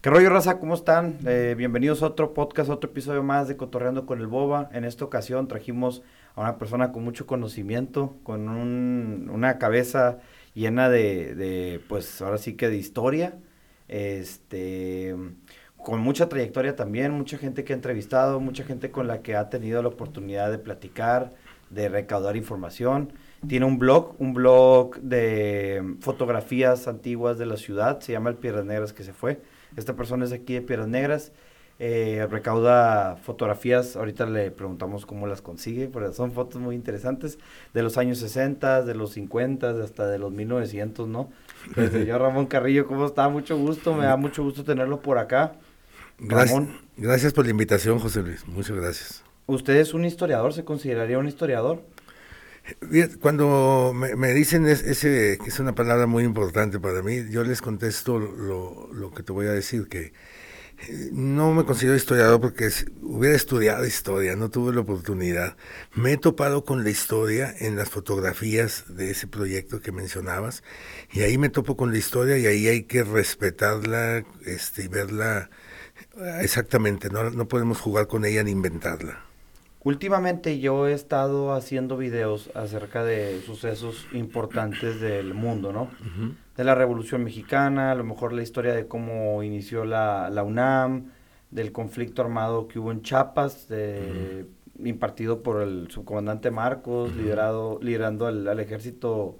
¿Qué rollo, raza? ¿Cómo están? Eh, bienvenidos a otro podcast, otro episodio más de Cotorreando con el Boba. En esta ocasión trajimos a una persona con mucho conocimiento, con una cabeza llena de, pues ahora sí que de historia, este, con mucha trayectoria también, mucha gente que ha entrevistado, mucha gente con la que ha tenido la oportunidad de platicar, de recaudar información. Tiene un blog, un blog de fotografías antiguas de la ciudad, se llama El Piedras Negras que se fue esta persona es aquí de Piedras Negras. Eh, recauda fotografías, ahorita le preguntamos cómo las consigue, pero son fotos muy interesantes de los años 60, de los 50, hasta de los 1900, ¿no? El señor Ramón Carrillo, ¿cómo está? Mucho gusto, me da mucho gusto tenerlo por acá. Gracias, gracias por la invitación, José Luis, muchas gracias. ¿Usted es un historiador? ¿Se consideraría un historiador? Cuando me, dicen ese, que es una palabra muy importante para mí, yo les contesto lo, que te voy a decir, que eh, no me considero historiador porque hubiera estudiado historia, no tuve la oportunidad. Me he topado con la historia en las fotografías de ese proyecto que mencionabas, y ahí me topo con la historia y ahí hay que respetarla este, y verla eh, exactamente, no, no podemos jugar con ella ni inventarla. Últimamente yo he estado haciendo videos acerca de sucesos importantes del mundo, ¿no? De la Revolución Mexicana, a lo mejor la historia de cómo inició la, la UNAM, del conflicto armado que hubo en Chiapas, impartido por el subcomandante Marcos, liderado, liderando al, Ejército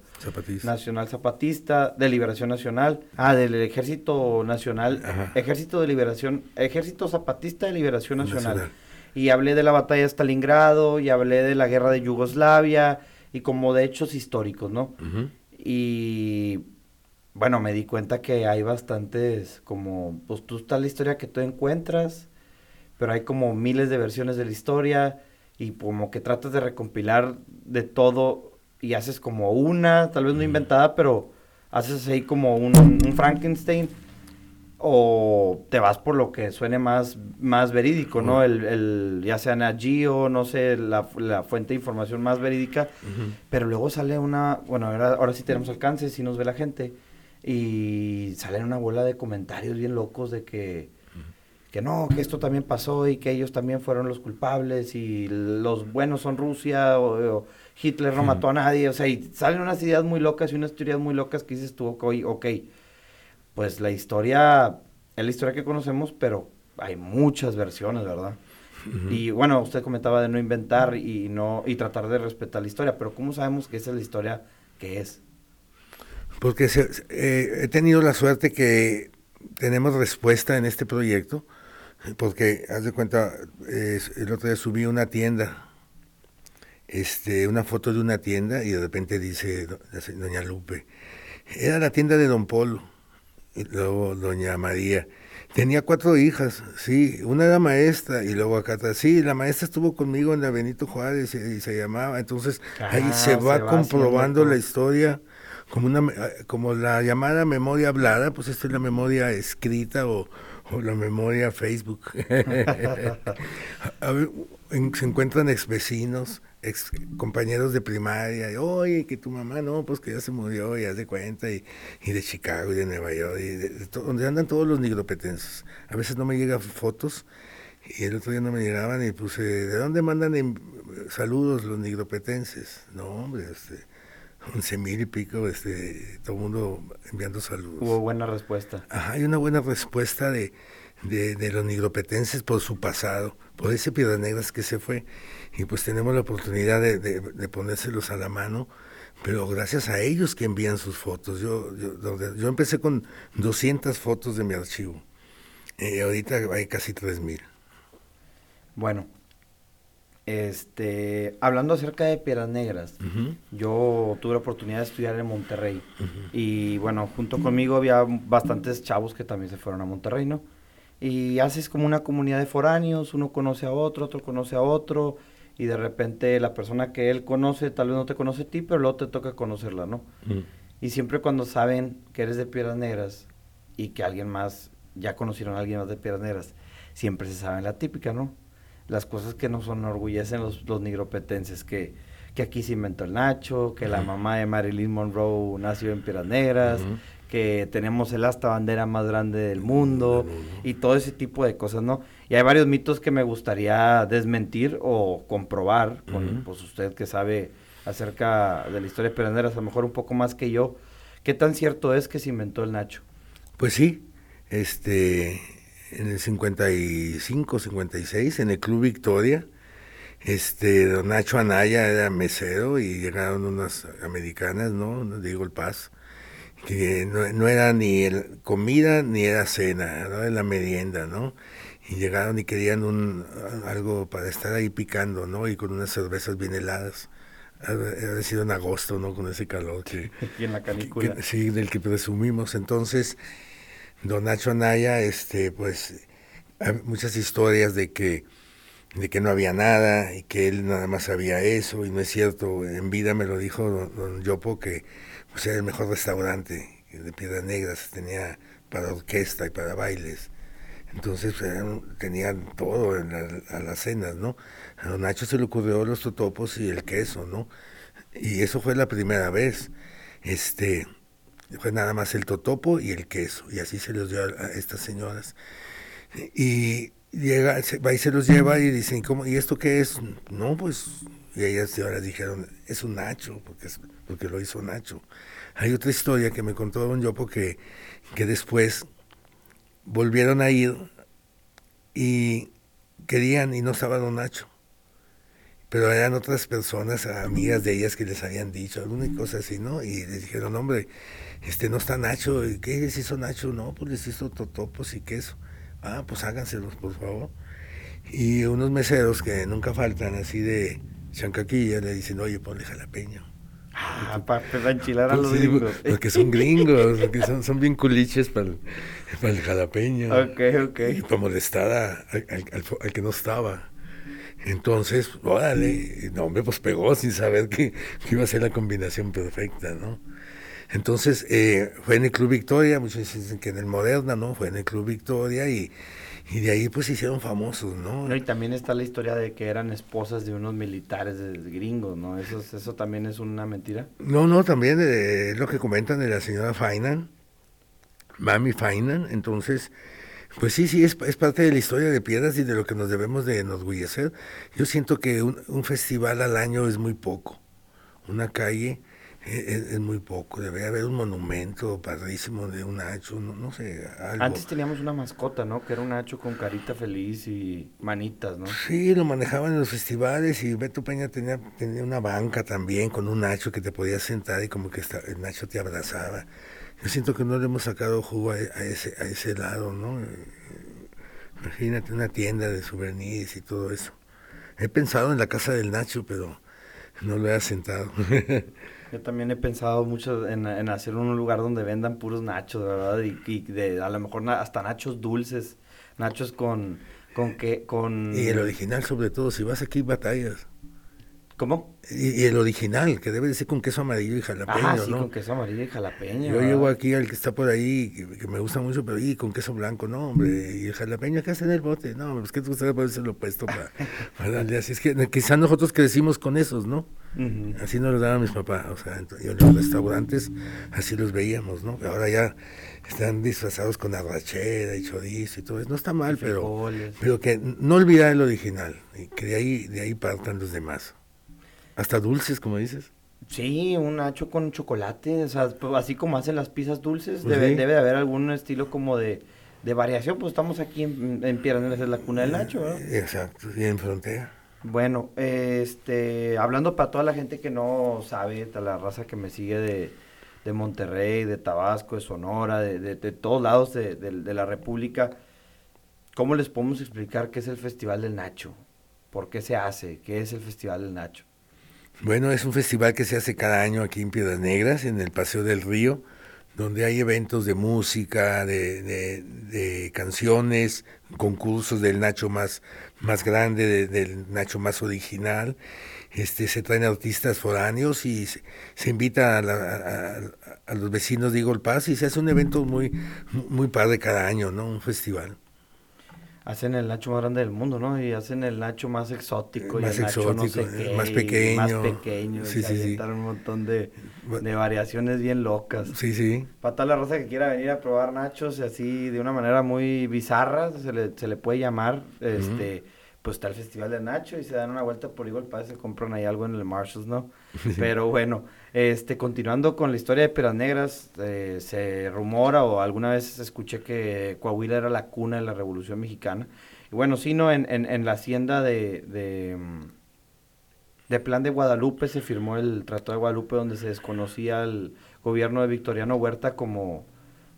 Nacional Zapatista, de Liberación Nacional, ah, del Ejército Nacional, Ejército de Liberación, Ejército Zapatista de Liberación Nacional y hablé de la batalla de Stalingrado y hablé de la guerra de Yugoslavia y como de hechos históricos, ¿no? Y bueno, me di cuenta que hay bastantes como, pues tú está la historia que tú encuentras, pero hay como miles de versiones de la historia y como que tratas de recompilar de todo y haces como una, tal vez no inventada, pero haces ahí como un, un Frankenstein o te vas por lo que suene más, más verídico, ¿no? El, el, ya sea Nagio, no sé, la, fuente de información más verídica, pero luego sale una, bueno, ahora, ahora sí tenemos alcance, si nos ve la gente, y salen una bola de comentarios bien locos de que, que no, que esto también pasó y que ellos también fueron los culpables y los buenos son Rusia o, Hitler no mató a nadie, o sea, y salen unas ideas muy locas y unas teorías muy locas que dices tú, ok, ok pues la historia es la historia que conocemos, pero hay muchas versiones, ¿verdad? Y bueno, usted comentaba de no inventar y no y tratar de respetar la historia, pero ¿cómo sabemos que esa es la historia que es? Porque eh, he tenido la suerte que tenemos respuesta en este proyecto, porque haz de cuenta, el otro día subí una tienda, este, una foto de una tienda y de repente dice doña Lupe, era la tienda de Don Polo y luego doña María. Tenía cuatro hijas, sí, una era maestra y luego acá atrás, sí, la maestra estuvo conmigo en la Benito Juárez y, se llamaba, entonces ahí ah, se va comprobando la historia como una como la llamada memoria hablada, pues esta es la memoria escrita o, o la memoria Facebook. se encuentran ex vecinos, ex compañeros de primaria, y, oye, que tu mamá no, pues que ya se murió, y haz de cuenta, y, de Chicago y de Nueva York, y de, donde andan todos los nigropetenses. A veces no me llegan fotos, y el otro día no me llegaban, y puse, ¿de dónde mandan saludos los nigropetenses? No, hombre, este, once mil y pico, este, todo el mundo enviando saludos. Hubo buena respuesta. Ajá, hay una buena respuesta de, de, los nigropetenses por su pasado, por ese Piedras Negras que se fue y pues tenemos la oportunidad de, ponérselos a la mano, pero gracias a ellos que envían sus fotos. Yo, yo, empecé con 200 fotos de mi archivo y ahorita hay casi 3000. Bueno, este, hablando acerca de Piedras Negras, yo tuve la oportunidad de estudiar en Monterrey y bueno, junto conmigo había bastantes chavos que también se fueron a Monterrey, ¿no? Y haces como una comunidad de foráneos, uno conoce a otro, otro conoce a otro, y de repente la persona que él conoce tal vez no te conoce a ti, pero luego te toca conocerla, ¿no? Mm. Y siempre cuando saben que eres de Piedras Negras y que alguien más, ya conocieron a alguien más de Piedras Negras, siempre se sabe la típica, ¿no? Las cosas que nos enorgullecen los, los nigropetenses, que, que aquí se inventó el Nacho, que la mamá de Marilyn Monroe nació en Piedras Negras, que tenemos el hasta bandera más grande del mundo y todo ese tipo de cosas, ¿no? Y hay varios mitos que me gustaría desmentir o comprobar con pues, usted que sabe acerca de la historia de Piranderas, a lo mejor un poco más que yo. ¿Qué tan cierto es que se inventó el Nacho? Pues sí, este, en el 55, 56, en el Club Victoria, este, don Nacho Anaya era mesero y llegaron unas americanas, ¿no? Digo el Paz, que no, era ni el comida ni era cena, era la merienda, ¿no? Y llegaron y querían un, algo para estar ahí picando, ¿no? Y con unas cervezas bien heladas. Ha sido en agosto, ¿no? Con ese calor que... Y en la canícula. sí, del que presumimos. Entonces, don Nacho Anaya, este, pues, hay muchas historias de que de que no había nada y que él nada más sabía eso y no es cierto. En vida me lo dijo don, don Yopo que pues, era el mejor restaurante de Piedras Negras, tenía para orquesta y para bailes. Entonces tenían todo en a las cenas, ¿no? A don Nacho se le ocurrió los totopos y el queso, ¿no? Y eso fue la primera vez. Este, fue nada más el totopo y el queso, y así se los dio a, estas señoras. Y llega, va y se los lleva y dicen, ¿cómo? ¿y esto qué es? No, pues, y ellas señoras dijeron, es un Nacho, porque, es, porque lo hizo Nacho. Hay otra historia que me contó don Yopo que, que después volvieron a ir y querían y no estaba don Nacho. Pero eran otras personas, amigas de ellas que les habían dicho alguna cosa así, ¿no? Y les dijeron, hombre, este no está Nacho, ¿qué les hizo Nacho? No, pues les hizo totopos y queso. Ah, pues háganselos, por favor. Y unos meseros que nunca faltan, así de chancaquilla, le dicen, oye, ponle jalapeño. Ah, para enchilar a pues los gringos. Porque son gringos, porque son, son bien culiches para el, para el jalapeño. Ok, ok. Y para molestar al, al, que no estaba. Entonces, órale, no, hombre, pues pegó sin saber que, que, iba a ser la combinación perfecta, ¿no? Entonces, eh, fue en el Club Victoria, muchos dicen que en el Moderna, ¿no? Fue en el Club Victoria y, y de ahí pues se hicieron famosos, ¿no? Y también está la historia de que eran esposas de unos militares gringos, ¿no? ¿Eso, eso también es una mentira? No, no, también eh, es lo que comentan de la señora Fainan, Mami Fainan, entonces... Pues sí, sí, es, es, parte de la historia de Piedras y de lo que nos debemos de enorgullecer. Yo siento que un, un festival al año es muy poco. Una calle es, muy poco. Debería haber un monumento padrísimo de un hacho, no, sé. Algo. Antes teníamos una mascota, ¿no? Que era un hacho con carita feliz y manitas, ¿no? Sí, lo manejaban en los festivales y Beto Peña tenía, tenía una banca también con un hacho que te podías sentar y como que el hacho te abrazaba. Yo siento que no le hemos sacado jugo a, ese, a ese lado, ¿no? Imagínate una tienda de souvenirs y todo eso. He pensado en la casa del Nacho, pero no lo he asentado. Yo también he pensado mucho en, hacer un lugar donde vendan puros nachos, ¿verdad? Y, de, a lo mejor hasta nachos dulces, nachos con, con que, con... Y el original sobre todo, si vas aquí batallas. ¿Cómo? Y, el original, que debe de ser con queso amarillo y jalapeño, ah, sí, con queso amarillo y jalapeño. Yo llego aquí al que está por ahí, que, me gusta mucho, pero y con queso blanco, no, hombre. Y el jalapeño acá está en el bote. No, pues que te gustaría poderse lo puesto para, para darle así. Es que quizás nosotros crecimos con esos, ¿no? Así nos lo daban mis papás. O sea, yo en los restaurantes así los veíamos, ¿no? Ahora ya están disfrazados con arrachera y chorizo y todo eso. No está mal, pero, pero que no olvidar el original. Y que de ahí, de ahí partan los demás. Hasta dulces, como dices. Sí, un nacho con chocolate, o sea, pues, así como hacen las pizzas dulces, pues debe, debe de haber algún estilo como de, variación, pues estamos aquí en, en Piedras es la cuna del Nacho, ¿no? Exacto, y en frontera. Bueno, este, hablando para toda la gente que no sabe, la raza que me sigue de, de Monterrey, de Tabasco, de Sonora, de, de, de todos lados de, de, la República, ¿cómo les podemos explicar qué es el Festival del Nacho? ¿Por qué se hace? ¿Qué es el Festival del Nacho? Bueno, es un festival que se hace cada año aquí en Piedras Negras, en el Paseo del Río, donde hay eventos de música, de, de, canciones, concursos del Nacho más, más grande, del Nacho más original. Este, se traen artistas foráneos y se, invita a, a, los vecinos de Eagle Pass y se hace un evento muy, muy padre cada año, ¿no? Un festival. Hacen el Nacho más grande del mundo, ¿no? Y hacen el Nacho más exótico. Más y el Nacho no exótico, sé qué, más pequeño. Más pequeño. Sí, sí, sí. un montón de, de variaciones bien locas. Sí, sí. Para toda la raza que quiera venir a probar nachos y así de una manera muy bizarra, se le, se le puede llamar, este, pues está el Festival de Nacho y se dan una vuelta por y se compran ahí algo en el Marshalls, ¿no? Pero bueno, este, continuando con la historia de Piedras Negras, eh, se rumora o alguna vez escuché que Coahuila era la cuna de la Revolución Mexicana. Y bueno, sí, ¿no? En, en, en la hacienda de, de, mm, de Plan de Guadalupe se firmó el Tratado de Guadalupe donde se desconocía el gobierno de Victoriano Huerta como,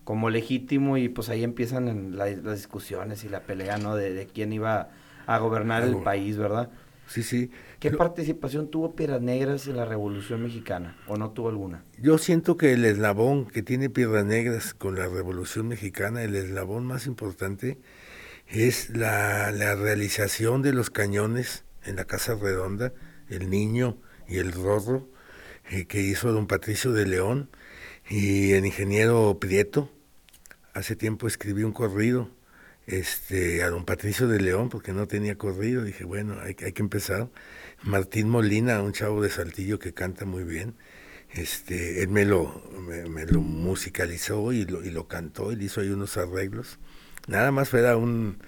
como legítimo y pues ahí empiezan en la- las discusiones y la pelea, ¿no? De, de quién iba a gobernar el país, ¿verdad? Sí, sí. ¿Qué Lo- participación tuvo Piedras Negras en la Revolución Mexicana? ¿O no tuvo alguna? Yo siento que el eslabón que tiene Piedras Negras con la Revolución Mexicana, el eslabón más importante, es la, la realización de los cañones en la Casa Redonda, el Niño y el Rorro, eh, que hizo don Patricio de León y el ingeniero Prieto. Hace tiempo escribí un corrido este, a don Patricio de León, porque no tenía corrido. Dije, bueno, hay, hay que empezar. Martín Molina, un chavo de Saltillo que canta muy bien. Este, él me lo, me, lo musicalizó y lo, y lo cantó, le hizo ahí unos arreglos. Nada más era un,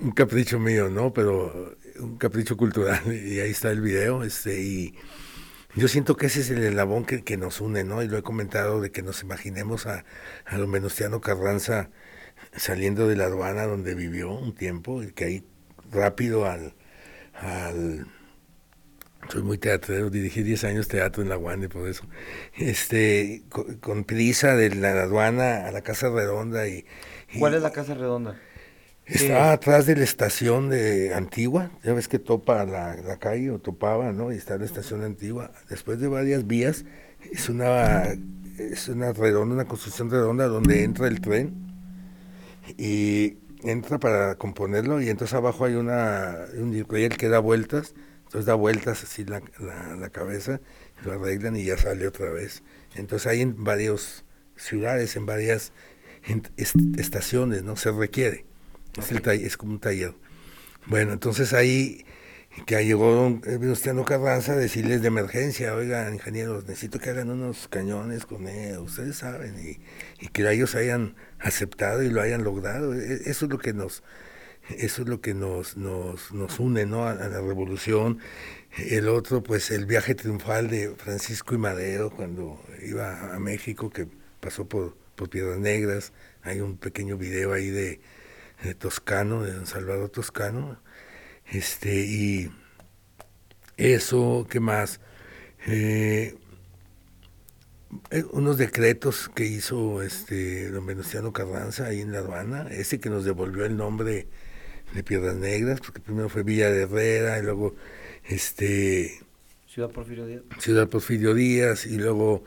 un capricho mío, ¿no? Pero un capricho cultural, y ahí está el video, este, y yo siento que ese es el eslabón que, que nos une, ¿no? Y lo he comentado de que nos imaginemos a, a don Venustiano Carranza saliendo de la aduana donde vivió un tiempo, y que ahí rápido al, al soy muy teatrero, dirigí 10 años teatro en la UANE por eso. Este, con, con prisa de la aduana a la Casa Redonda y, y ¿Cuál es la Casa Redonda? está atrás de la estación de Antigua, ya ves que topa la, la calle o topaba, ¿no? Y está la estación Antigua. Después de varias vías, es una es una redonda, una construcción redonda donde entra el tren y entra para componerlo y entonces abajo hay una un riel que da vueltas, entonces da vueltas así la, la, la cabeza, lo arreglan y ya sale otra vez. Entonces hay en varias ciudades, en varias estaciones, ¿no? Se requiere. Es, el taller- es como un taller. Bueno, entonces ahí que llegó don eh, Venustiano Carranza a decirles de emergencia, oigan, ingenieros, necesito que hagan unos cañones con él, ustedes saben, y, y que ellos hayan aceptado y lo hayan logrado. E- Eso es lo que nos, eso es lo que nos, nos, nos une, ¿no? A, la revolución. El otro, pues el viaje triunfal de Francisco y Madero cuando iba a México, que pasó por, por Piedras Negras. Hay un pequeño video ahí de, Toscano, de don Salvador Toscano. Este, y eso, ¿qué más? Eh, eh, unos decretos que hizo este don Venustiano Carranza ahí en La Aduana, ese que nos devolvió el nombre de Piedras Negras, porque primero fue Villa de Herrera, y luego este Ciudad Porfirio Díaz. Ciudad Porfirio Díaz, y luego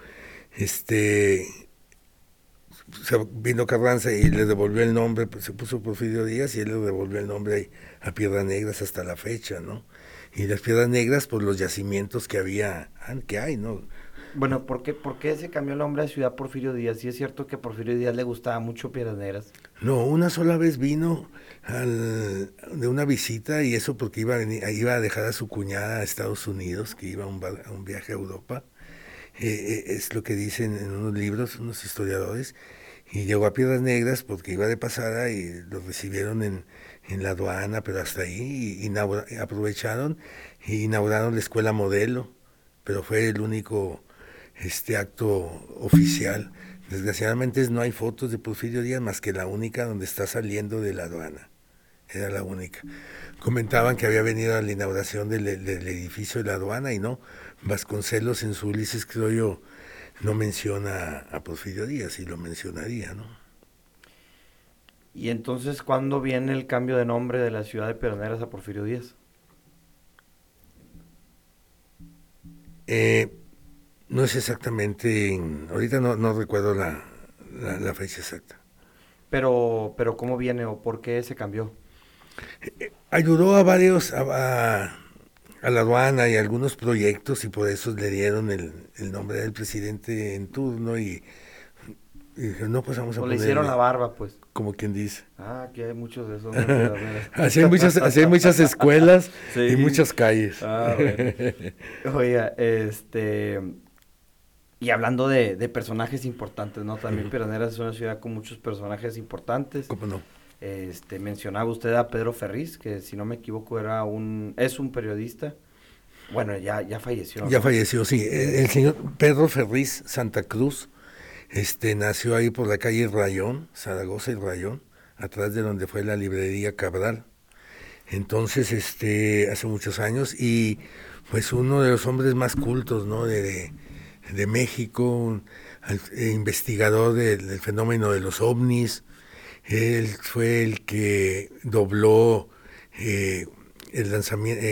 este vino Carranza y le devolvió el nombre, pues, se puso Porfirio Díaz y él le devolvió el nombre ahí a Piedras Negras hasta la fecha, ¿no? Y las Piedras Negras, pues los yacimientos que había, ah, que hay, ¿no? Bueno, ¿por qué, ¿por qué se cambió el nombre de Ciudad Porfirio Díaz? Sí es cierto que a Porfirio Díaz le gustaba mucho Piedras Negras. No, una sola vez vino al- de una visita y eso porque iba a, venir- iba a dejar a su cuñada a Estados Unidos, que iba a un, a un viaje a Europa. Eh, eh, es lo que dicen en unos libros, unos historiadores. Y llegó a Piedras Negras porque iba de pasada y lo recibieron en, en la aduana, pero hasta ahí y inaugura- aprovecharon e inauguraron la escuela modelo, pero fue el único este acto oficial. Desgraciadamente no hay fotos de Porfirio Díaz más que la única donde está saliendo de la aduana. Era la única. Comentaban que había venido a la inauguración del, del edificio de la aduana y no. Vasconcelos en su Ulises Criollo no menciona a Porfirio Díaz y lo mencionaría, ¿no? Y entonces, ¿cuándo viene el cambio de nombre de la ciudad de Piedras Negras a Porfirio Díaz? Eh, no es exactamente, en- ahorita no, no recuerdo la, la, la fecha exacta. Pero, pero ¿cómo viene o por qué se cambió? Ayudó a varios, a, a- a la aduana y a algunos proyectos y por eso le dieron el, el nombre del presidente en turno y Y dije, no, pues vamos a O poner... le hicieron la barba, pues. Como quien dice. Ah, aquí hay muchos de esos. ¿no? así, hay muchas, así hay muchas escuelas Sí. y muchas calles. Ah, bueno. Oiga, este... Y hablando de, de personajes importantes, ¿no? También Piraneras es una ciudad con muchos personajes importantes. ¿Cómo no? Este, mencionaba usted a Pedro Ferriz, que si no me equivoco era un... Es un periodista. Bueno, ya, ya falleció. Ya falleció, sí. El, el señor Pedro Ferriz Santa Cruz este, nació ahí por la calle Rayón, Zaragoza y Rayón, atrás de donde fue la librería Cabral. Entonces, este, hace muchos años, y pues uno de los hombres más cultos, ¿no? De, de, de México, un eh, investigador del, fenómeno de los ovnis. Él fue el que dobló eh, el, lanzamiento,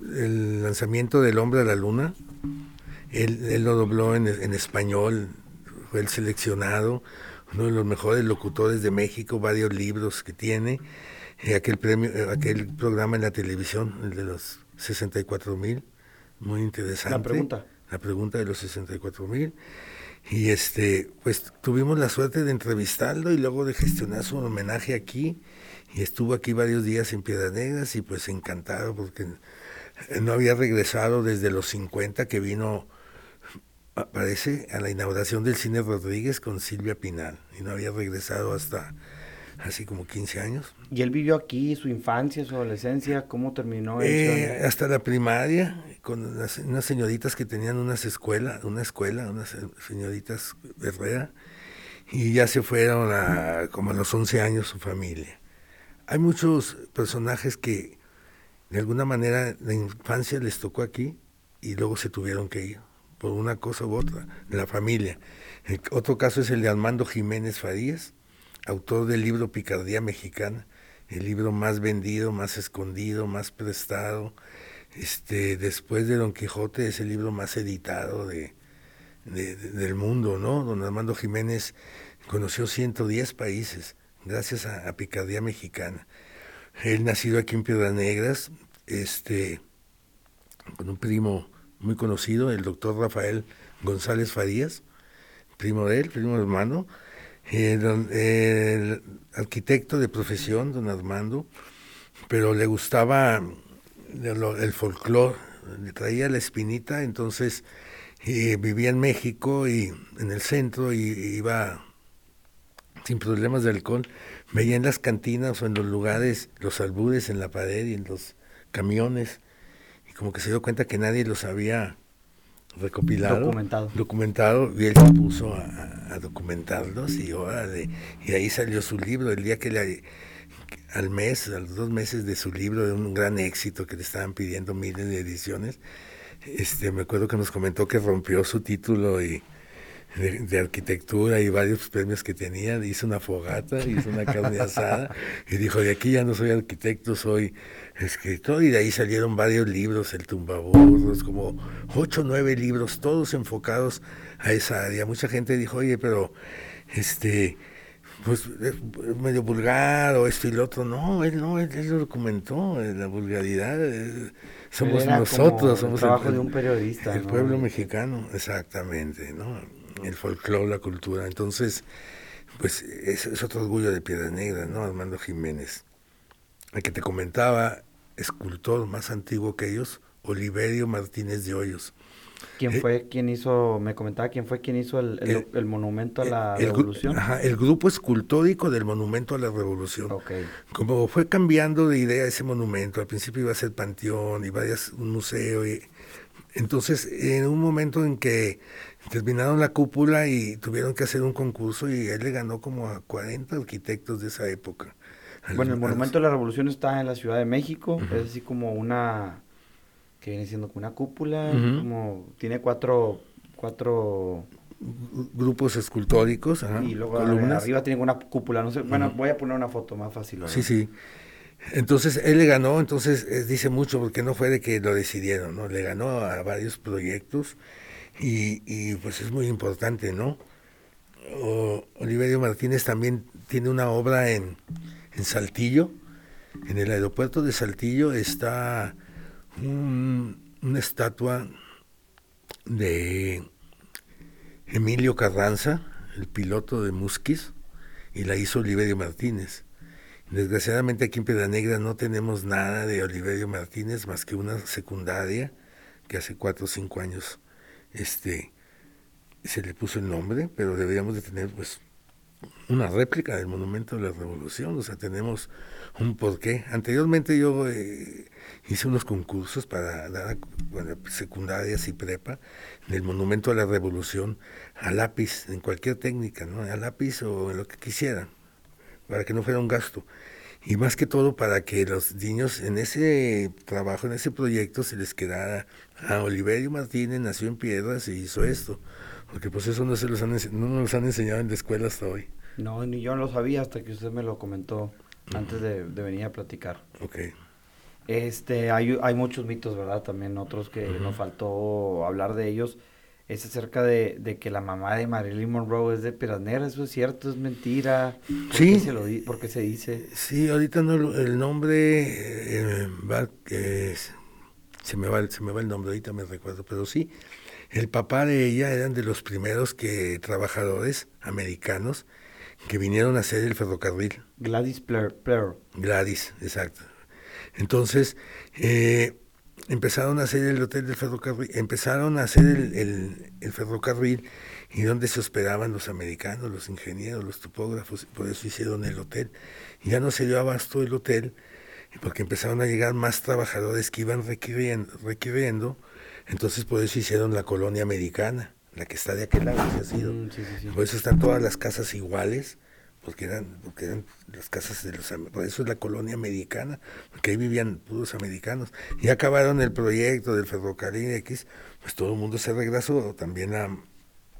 el lanzamiento del hombre a la luna. Él, lo dobló en, en español, fue el seleccionado, uno de los mejores locutores de México, varios libros que tiene, eh, aquel premio, eh, aquel programa en la televisión, el de los 64 mil, muy interesante. La pregunta. La pregunta de los 64 mil. Y este, pues tuvimos la suerte de entrevistarlo y luego de gestionar su homenaje aquí. Y estuvo aquí varios días en Piedras Negras y pues encantado porque no había regresado desde los 50 que vino, parece, a la inauguración del Cine Rodríguez con Silvia Pinal. Y no había regresado hasta así como 15 años. Y él vivió aquí, su infancia, su adolescencia, ¿cómo terminó Eh, hasta la primaria, con unas, unas señoritas que tenían unas escuela, una escuela, unas señoritas Herrera, y ya se fueron a, como a los 11 años su familia. Hay muchos personajes que de alguna manera la infancia les tocó aquí y luego se tuvieron que ir, por una cosa u otra, de la familia. El otro caso es el de Armando Jiménez Farías, autor del libro Picardía Mexicana, el libro más vendido, más escondido, más prestado. Este, después de Don Quijote es el libro más editado de, de- de- del mundo, ¿no? Don Armando Jiménez conoció 110 países gracias a, a Picardía Mexicana. Él nacido aquí en Piedras Negras, este, con un primo muy conocido, el doctor Rafael González Farías, primo de él, primo hermano, eh, don- el arquitecto de profesión, don Armando, pero le gustaba lo- el folclore, le traía la espinita, entonces eh, vivía en México y en el centro y iba sin problemas de alcohol, veía en las cantinas o en los lugares los albures en la pared y en los camiones y como que se dio cuenta que nadie los había recopilado, Documentado. documentado, y él se puso a, documentarlos y órale, y ahí salió su libro, el día que le, al mes, a los dos meses de su libro, de un gran éxito que le estaban pidiendo miles de ediciones, este, me acuerdo que nos comentó que rompió su título y de, de arquitectura y varios premios que tenía, hizo una fogata, hizo una carne asada y dijo, de aquí ya no soy arquitecto, soy escritor y de ahí salieron varios libros, el tumbaburros, como ocho o nueve libros, todos enfocados a esa área. Mucha gente dijo, oye, pero este pues es medio vulgar o esto y lo otro. No, él no, él, él lo documentó, eh, la vulgaridad. eh, somos Era como nosotros, el somos trabajo de un periodista, El ¿no? pueblo mexicano, exactamente, ¿no? El folclore, la cultura. Entonces, pues es, es otro orgullo de Piedra Negra, ¿no? Armando Jiménez. El que te comentaba, escultor más antiguo que ellos, Oliverio Martínez de Hoyos. ¿Quién eh, fue quien hizo, me comentaba, quién fue quien hizo el, el, el- el monumento a la revolución? ajá, el grupo escultórico del Monumento a la Revolución. Ok. Como fue cambiando de idea ese monumento, al principio iba a ser panteón y varias, un museo. Y, entonces, en un momento en que terminaron la cúpula y tuvieron que hacer un concurso y él le ganó como a 40 arquitectos de esa época. Bueno, el Monumento de la Revolución está en la Ciudad de México, es así como una, que viene siendo como una cúpula, como, tiene cuatro, cuatro, gru- grupos escultóricos, ajá, y luego columnas. arriba tiene una cúpula, no sé, bueno, voy a poner una foto más fácil. ¿verdad? Sí, sí. Entonces él le ganó, entonces eh, dice mucho porque no fue de que lo decidieron, ¿no? Le ganó a varios proyectos y, y, pues es muy importante, ¿no? Oliverio Martínez también tiene una obra en, en Saltillo, en el aeropuerto de Saltillo está un- una estatua de Emilio Carranza, el piloto de Musquis, y la hizo Oliverio Martínez. Desgraciadamente aquí en Piedra Negra no tenemos nada de Oliverio Martínez más que una secundaria que hace cuatro o cinco años este, se le puso el nombre, pero deberíamos de tener pues una réplica del Monumento de la Revolución, o sea, tenemos un porqué. Anteriormente yo eh, hice unos concursos para dar secundarias y prepa del Monumento a la Revolución a lápiz, en cualquier técnica, ¿no? A lápiz o en lo que quisieran, para que no fuera un gasto. Y más que todo para que los niños en ese trabajo, en ese proyecto, se les quedara a ah, Oliverio Martínez, nació en Piedras y hizo esto. Porque pues eso no se los han, no nos han enseñado en la escuela hasta hoy. No, ni yo no lo sabía hasta que usted me lo comentó antes de, venir a platicar. Ok. Este, hay, hay muchos mitos, ¿verdad? También otros que nos faltó hablar de ellos. Es acerca de, de, que la mamá de Marilyn Monroe es de Piranera. ¿Eso es cierto? ¿Es mentira? ¿Por sí. Qué se lo ¿Por qué se dice? Sí, ahorita no, el nombre eh, va, se, me va, se me va el nombre, ahorita me recuerdo, pero sí. El papá de ella eran de los primeros que trabajadores americanos que vinieron a hacer el ferrocarril. Gladys Blair. Gladys, exacto. Entonces, eh, empezaron a hacer el hotel del ferrocarril, empezaron a hacer el, el, ferrocarril y donde se hospedaban los americanos, los ingenieros, los topógrafos, por eso hicieron el hotel. Ya no se dio abasto el hotel, porque empezaron a llegar más trabajadores que iban requiriendo, requiriendo entonces por eso hicieron la colonia americana la que está de aquel lado ha sido. Mm, por eso están todas las casas iguales, porque eran, porque eran las casas de los por eso es la colonia americana, porque ahí vivían puros americanos. Y acabaron el proyecto del ferrocarril X, pues todo el mundo se regresó, también a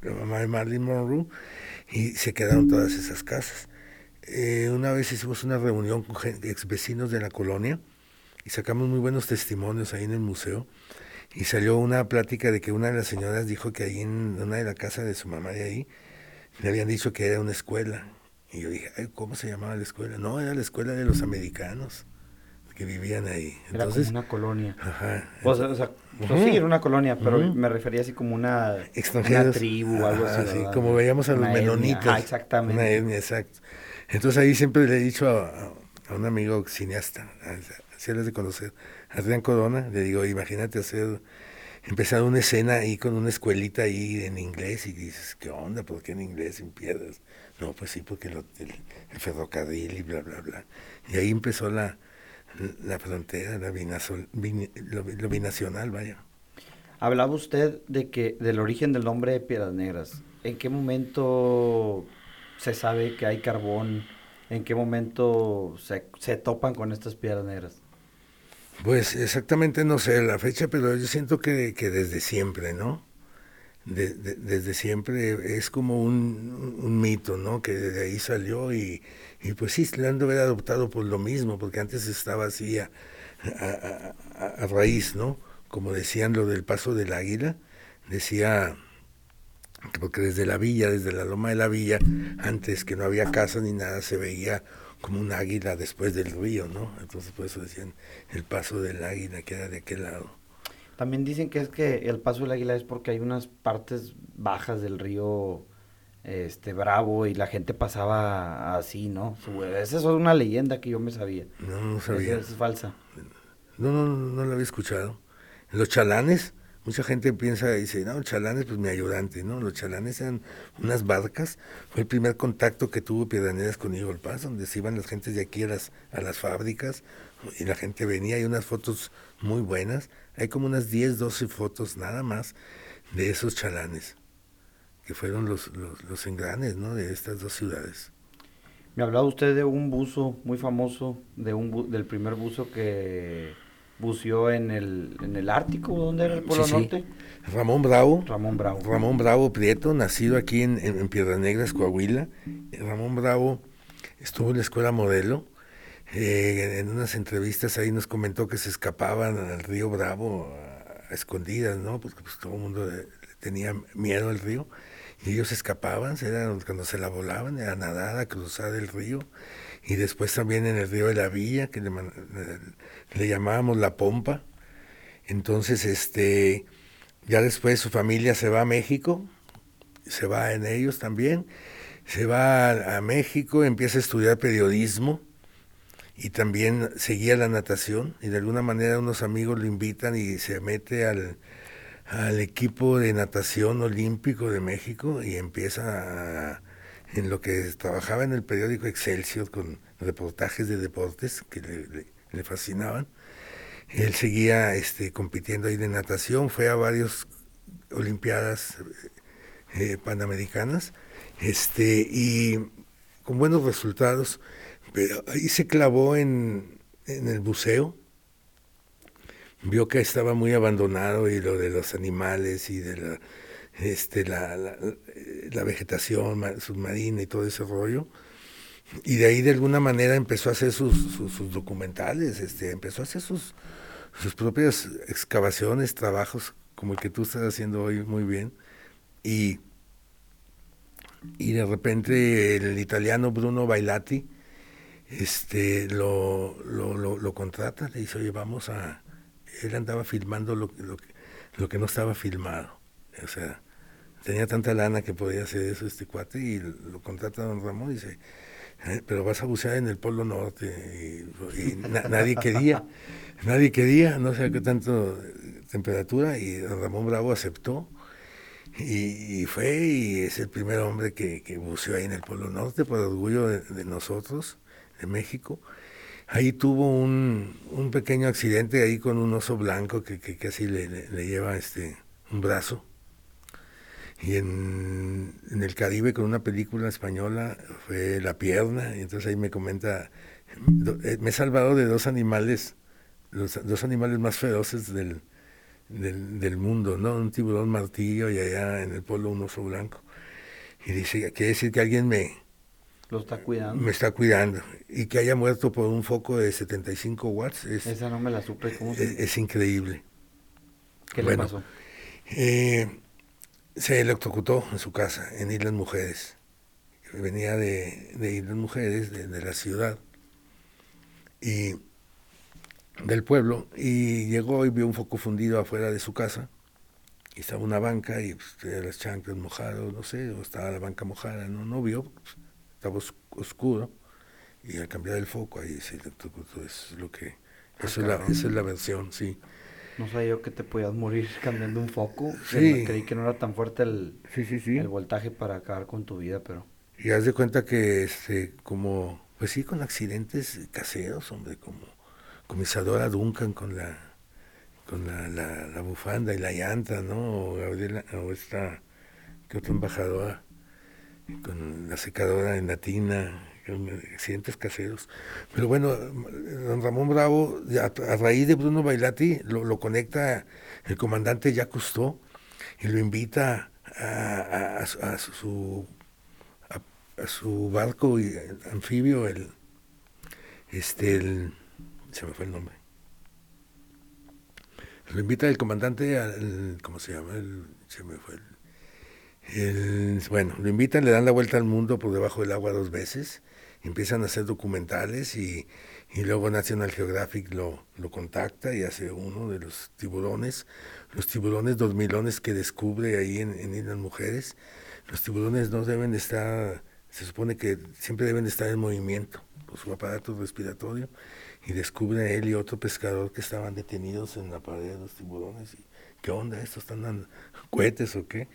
la mamá de Marilyn Monroe, y se quedaron todas esas casas. Eh, una vez hicimos una reunión con ex vecinos de la colonia y sacamos muy buenos testimonios ahí en el museo y salió una plática de que una de las señoras dijo que ahí en una de la casa de su mamá de ahí le habían dicho que era una escuela. Y yo dije, ¿cómo se llamaba la escuela? No, era la escuela de los americanos que vivían ahí. Entonces, era como una colonia. Ajá. O sea, o sea sí, era una colonia, pero me refería así como una, una tribu o algo así. como veíamos a los menonitas. Ah, exactamente. Una etnia, exacto. Entonces ahí siempre le he dicho a, a un amigo cineasta, si les de conocer, Adrián Corona, le digo, imagínate hacer, empezar una escena ahí con una escuelita ahí en inglés y dices, ¿qué onda? ¿Por qué en inglés sin piedras? No, pues sí, porque el, ferrocarril y bla, bla, bla. Y ahí empezó la, la frontera, la lo, binacional, vaya. Hablaba usted de que del origen del nombre de Piedras Negras. ¿En qué momento se sabe que hay carbón? ¿En qué momento se, se topan con estas piedras negras? Pues exactamente no sé la fecha, pero yo siento que, que desde siempre, ¿no? desde siempre es como un, mito, ¿no? Que de ahí salió y, y pues sí, le han de haber adoptado por lo mismo, porque antes estaba así a, a, raíz, ¿no? Como decían lo del paso del águila, decía porque desde la villa, desde la loma de la villa, antes que no había casa ni nada, se veía como un águila después del río, ¿no? Entonces por eso decían el paso del águila queda de aquel lado. También dicen que es que el paso del águila es porque hay unas partes bajas del río este Bravo y la gente pasaba así, ¿no? Esa es una leyenda que yo me sabía. No, no sabía. Esa es falsa. No, no, no, no la había escuchado. Los chalanes, Mucha gente piensa y dice, no, chalanes, pues mi ayudante, ¿no? Los chalanes eran unas barcas. Fue el primer contacto que tuvo Piedraneras con Eagle Pass, donde se iban las gentes de aquí a las, a las fábricas y la gente venía. Hay unas fotos muy buenas. Hay como unas 10, 12 fotos nada más de esos chalanes, que fueron los, los, los engranes, ¿no? De estas dos ciudades. Me hablaba usted de un buzo muy famoso, de un del primer buzo que buceó en el, en el Ártico, ¿dónde era el Polo Norte? Ramón Bravo. Ramón Bravo. Ramón Bravo Prieto, nacido aquí en, en, Piedras Negras, Coahuila. Ramón Bravo estuvo en la escuela modelo. Eh, en unas entrevistas ahí nos comentó que se escapaban al río Bravo a, escondidas, ¿no? Porque pues, todo el mundo tenía miedo al río. Y ellos escapaban, era cuando se la volaban, era nadar, a cruzar el río y después también en el río de la Villa, que le, llamábamos La Pompa. Entonces, este, ya después su familia se va a México, se va en ellos también, se va a, México, empieza a estudiar periodismo y también seguía la natación y de alguna manera unos amigos lo invitan y se mete al, al equipo de natación olímpico de México y empieza en lo que trabajaba en el periódico Excelsior con reportajes de deportes que le, fascinaban. Él seguía este, compitiendo ahí de natación, fue a varias Olimpiadas eh, Panamericanas este, y con buenos resultados, pero ahí se clavó en, en el buceo vio que estaba muy abandonado y lo de los animales y de la, este, la, la, vegetación submarina y todo ese rollo. Y de ahí de alguna manera empezó a hacer sus, sus, documentales, este, empezó a hacer sus, sus propias excavaciones, trabajos como el que tú estás haciendo hoy muy bien. Y, y de repente el italiano Bruno Bailati este, lo, lo, lo, lo contrata, le dice, oye, vamos a, él andaba filmando lo, lo, lo que no estaba filmado. O sea, tenía tanta lana que podía hacer eso este cuate y lo contrata don Ramón y dice, eh, pero vas a bucear en el Polo Norte y, nadie quería, nadie quería, no sé qué tanto temperatura y don Ramón Bravo aceptó y, fue y es el primer hombre que, que, buceó ahí en el Polo Norte por orgullo de nosotros, de México ahí tuvo un, un, pequeño accidente ahí con un oso blanco que, que casi le, le, lleva este un brazo. Y en, en, el Caribe con una película española fue La Pierna, y entonces ahí me comenta, eh, me he salvado de dos animales, los dos animales más feroces del, del, del mundo, ¿no? Un tiburón martillo y allá en el polo un oso blanco. Y dice, quiere decir que alguien me, lo está cuidando. Me está cuidando. Y que haya muerto por un foco de 75 watts. Es, Esa no me la supe. ¿Cómo se... es, increíble. ¿Qué le pasó? Eh, se electrocutó en su casa, en Islas Mujeres. Venía de, de Islas Mujeres, de, la ciudad. Y del pueblo. Y llegó y vio un foco fundido afuera de su casa. Y estaba una banca y pues, las chanclas mojadas, no sé, o estaba la banca mojada, no, no vio. Pues, estaba oscuro y al cambiar el foco ahí se electrocutó. Es lo que, ah, eso es la, esa es la versión, sí. No sabía yo que te podías morir cambiando un foco. Sí. Creí que no era tan fuerte el, sí, sí, sí. el voltaje para acabar con tu vida, pero... Y haz de cuenta que, este, como, pues sí, con accidentes caseros, hombre, como, como Isadora Duncan con la con la, la, bufanda y la llanta, ¿no? O Gabriela, o esta, que otra embajadora, con la secadora en latina, accidentes caseros. Pero bueno, don Ramón Bravo, a, raíz de Bruno Bailati, lo, conecta el comandante ya Cousteau y lo invita a, su a, su barco y, anfibio, el este el se me fue el nombre. Lo invita el comandante al ¿cómo se llama? El, se me fue el bueno, lo invitan, le dan la vuelta al mundo por debajo del agua dos veces, empiezan a hacer documentales y, y luego National Geographic lo, lo, contacta y hace uno de los tiburones, los tiburones dormilones que descubre ahí en, en Islas Mujeres. Los tiburones no deben estar, se supone que siempre deben estar en movimiento por su aparato respiratorio y descubre él y otro pescador que estaban detenidos en la pared de los tiburones. Y, ¿Qué onda? ¿Estos están dando cohetes o qué?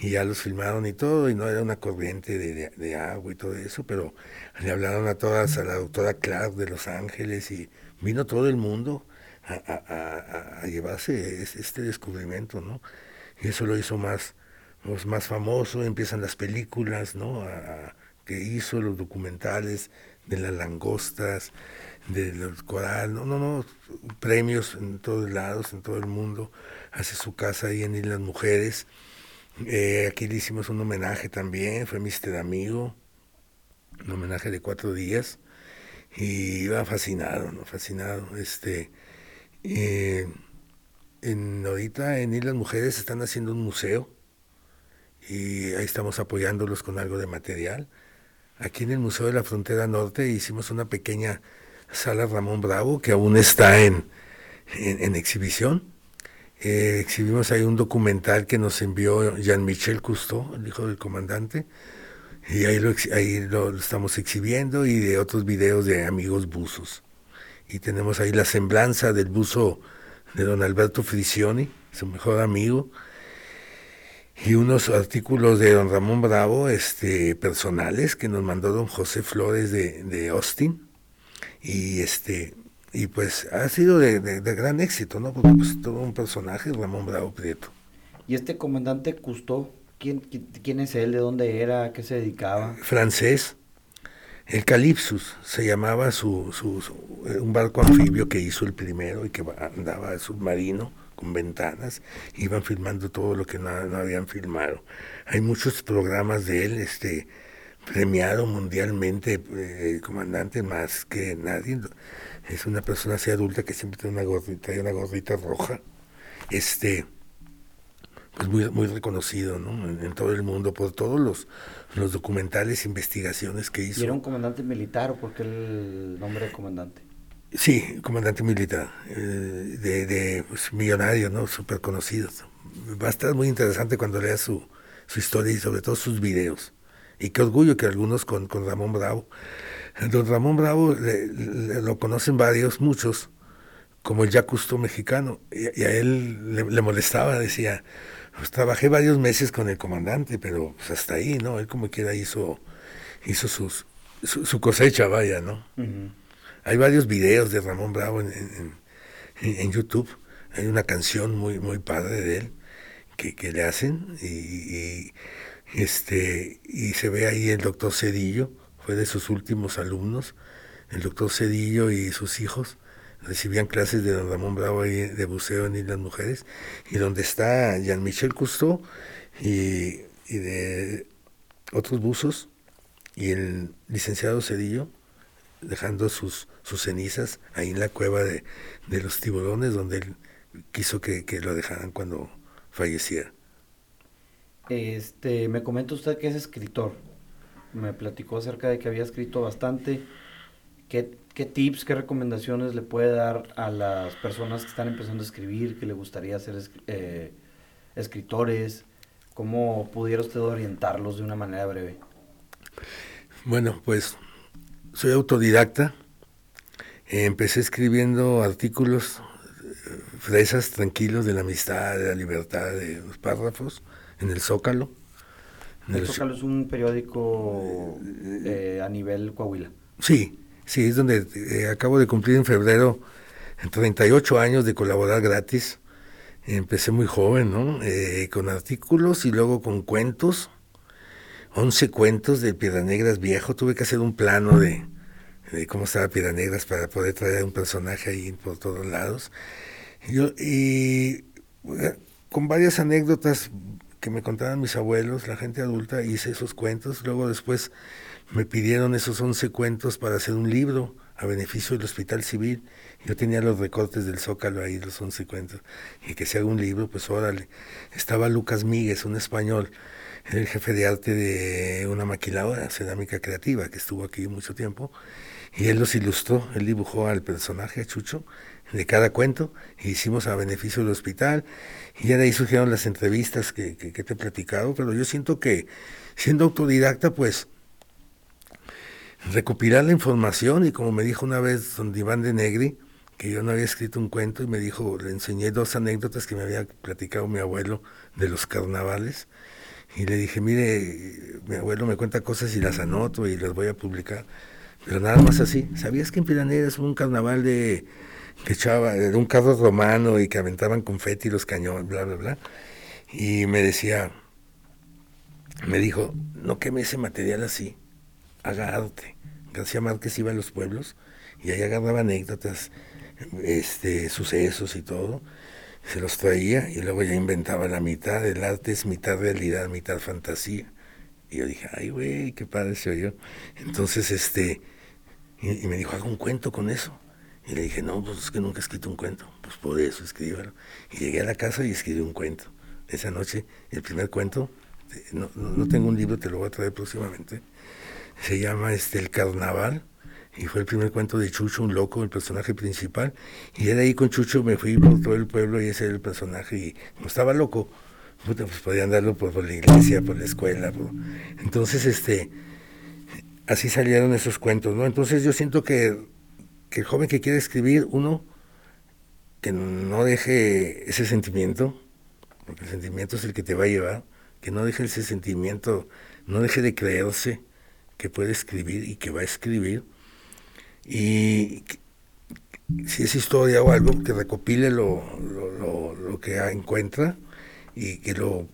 Y ya los filmaron y todo, y no era una corriente de, de, agua y todo eso, pero le hablaron a todas, a la doctora Clark de Los Ángeles, y vino todo el mundo a, a, a, llevarse este descubrimiento, ¿no? Y eso lo hizo más, pues, más famoso, empiezan las películas, ¿no? que hizo, los documentales de las langostas, de los coral, no, no, no, premios en todos lados, en todo el mundo, hace su casa ahí en Islas Mujeres, eh, aquí le hicimos un homenaje también, fue Mister Amigo, un homenaje de cuatro días, y iba fascinado. Fascinado. Este, eh, en, ahorita en Islas Mujeres están haciendo un museo, y ahí estamos apoyándolos con algo de material. Aquí en el Museo de la Frontera Norte hicimos una pequeña sala Ramón Bravo que aún está en, en exhibición Eh, exhibimos ahí un documental que nos envió Jean-Michel Cousteau, el hijo del comandante, y ahí, lo, ahí lo, estamos exhibiendo y de otros videos de amigos buzos. Y tenemos ahí la semblanza del buzo de don Alberto Frisioni, su mejor amigo, y unos artículos de don Ramón Bravo este, personales que nos mandó don José Flores de, de Austin. Y este y pues ha sido de, gran éxito, ¿no? Porque pues todo un personaje, Ramón Bravo Prieto. ¿Y este comandante Custó, quién, quién es él? ¿De dónde era? ¿A qué se dedicaba? Francés. El Calipsus se llamaba su, su, eh, un barco anfibio que hizo el primero y que andaba submarino con ventanas, iban filmando todo lo que no, habían filmado. Hay muchos programas de él, este premiado mundialmente, eh, comandante más que nadie es una persona así adulta que siempre tiene una gorrita, una gorrita roja, este, pues muy, muy reconocido, ¿no? En, todo el mundo, por todos los, los documentales, investigaciones que hizo. ¿Y era un comandante militar o por qué el nombre de comandante? Sí, comandante militar, eh, de, de pues, millonario, ¿no? Súper conocido. Va a estar muy interesante cuando leas su, su historia y sobre todo sus videos. Y qué orgullo que algunos con, con Ramón Bravo Don Ramón Bravo lo conocen varios, muchos, como el ya mexicano, y, a él le, molestaba, decía, pues trabajé varios meses con el comandante, pero pues, hasta ahí, ¿no? Él como quiera hizo, hizo sus, su, cosecha, vaya, ¿no? Hay varios videos de Ramón Bravo en, en, YouTube, hay una canción muy, muy padre de él que, que le hacen, y, y, este, y se ve ahí el doctor Cedillo, fue de sus últimos alumnos, el doctor Cedillo y sus hijos recibían clases de don Ramón Bravo de buceo en Islas Mujeres, y donde está Jean-Michel Cousteau y, de otros buzos, y el licenciado Cedillo dejando sus, sus cenizas ahí en la cueva de, los tiburones, donde él quiso que, que, lo dejaran cuando falleciera. Este, me comenta usted que es escritor me platicó acerca de que había escrito bastante. ¿Qué, tips, qué recomendaciones le puede dar a las personas que están empezando a escribir, que le gustaría ser eh, escritores? ¿Cómo pudiera usted orientarlos de una manera breve? Bueno, pues soy autodidacta. empecé escribiendo artículos fresas, tranquilos, de la amistad, de la libertad, de los párrafos, en el Zócalo. El Zócalo es un periódico eh, a nivel Coahuila. Sí, sí, es donde eh, acabo de cumplir en febrero 38 años de colaborar gratis. Empecé muy joven, ¿no? Eh, con artículos y luego con cuentos. 11 cuentos de Piedranegras viejo. Tuve que hacer un plano de, de cómo estaba Piedranegras para poder traer un personaje ahí por todos lados. Yo, y con varias anécdotas que me contaban mis abuelos, la gente adulta, hice esos cuentos. Luego después me pidieron esos 11 cuentos para hacer un libro a beneficio del Hospital Civil. Yo tenía los recortes del Zócalo ahí, los 11 cuentos. Y que se haga un libro, pues órale. Estaba Lucas Míguez, un español, el jefe de arte de una maquiladora, cerámica creativa, que estuvo aquí mucho tiempo. Y él los ilustró, él dibujó al personaje, a Chucho, de cada cuento, e hicimos a beneficio del hospital, y ya de ahí surgieron las entrevistas que, que, te he platicado, pero yo siento que siendo autodidacta, pues recopilar la información, y como me dijo una vez don Iván de Negri, que yo no había escrito un cuento, y me dijo, le enseñé dos anécdotas que me había platicado mi abuelo de los carnavales, y le dije, mire, mi abuelo me cuenta cosas y las anoto y las voy a publicar, pero nada más así. ¿Sabías que en Piranera es un carnaval de que echaba, de un carro romano y que aventaban confeti los cañones, bla, bla, bla. Y me decía, me dijo, no queme ese material así, haga arte. García Márquez iba a los pueblos y ahí agarraba anécdotas, este, sucesos y todo, se los traía y luego ya inventaba la mitad, el arte es mitad realidad, mitad fantasía. Y yo dije, ay, güey, qué padre se oyó. Entonces, este, y, y me dijo, haga un cuento con eso. Y le dije, no, pues es que nunca he escrito un cuento. Pues por eso escríbalo. Y llegué a la casa y escribí un cuento. Esa noche, el primer cuento, no, no, tengo un libro, te lo voy a traer próximamente. Se llama este El Carnaval y fue el primer cuento de Chucho, un loco, el personaje principal, y de ahí con Chucho me fui por todo el pueblo y ese era el personaje, y como estaba loco, pues podía andarlo por, la iglesia, por la escuela, entonces este, así salieron esos cuentos, ¿no? Entonces yo siento que, que el joven que quiere escribir, uno, que no deje ese sentimiento, porque el sentimiento es el que te va a llevar, que no deje ese sentimiento, no deje de creerse que puede escribir y que va a escribir, y si es historia o algo, que recopile lo, lo, lo, que encuentra y que lo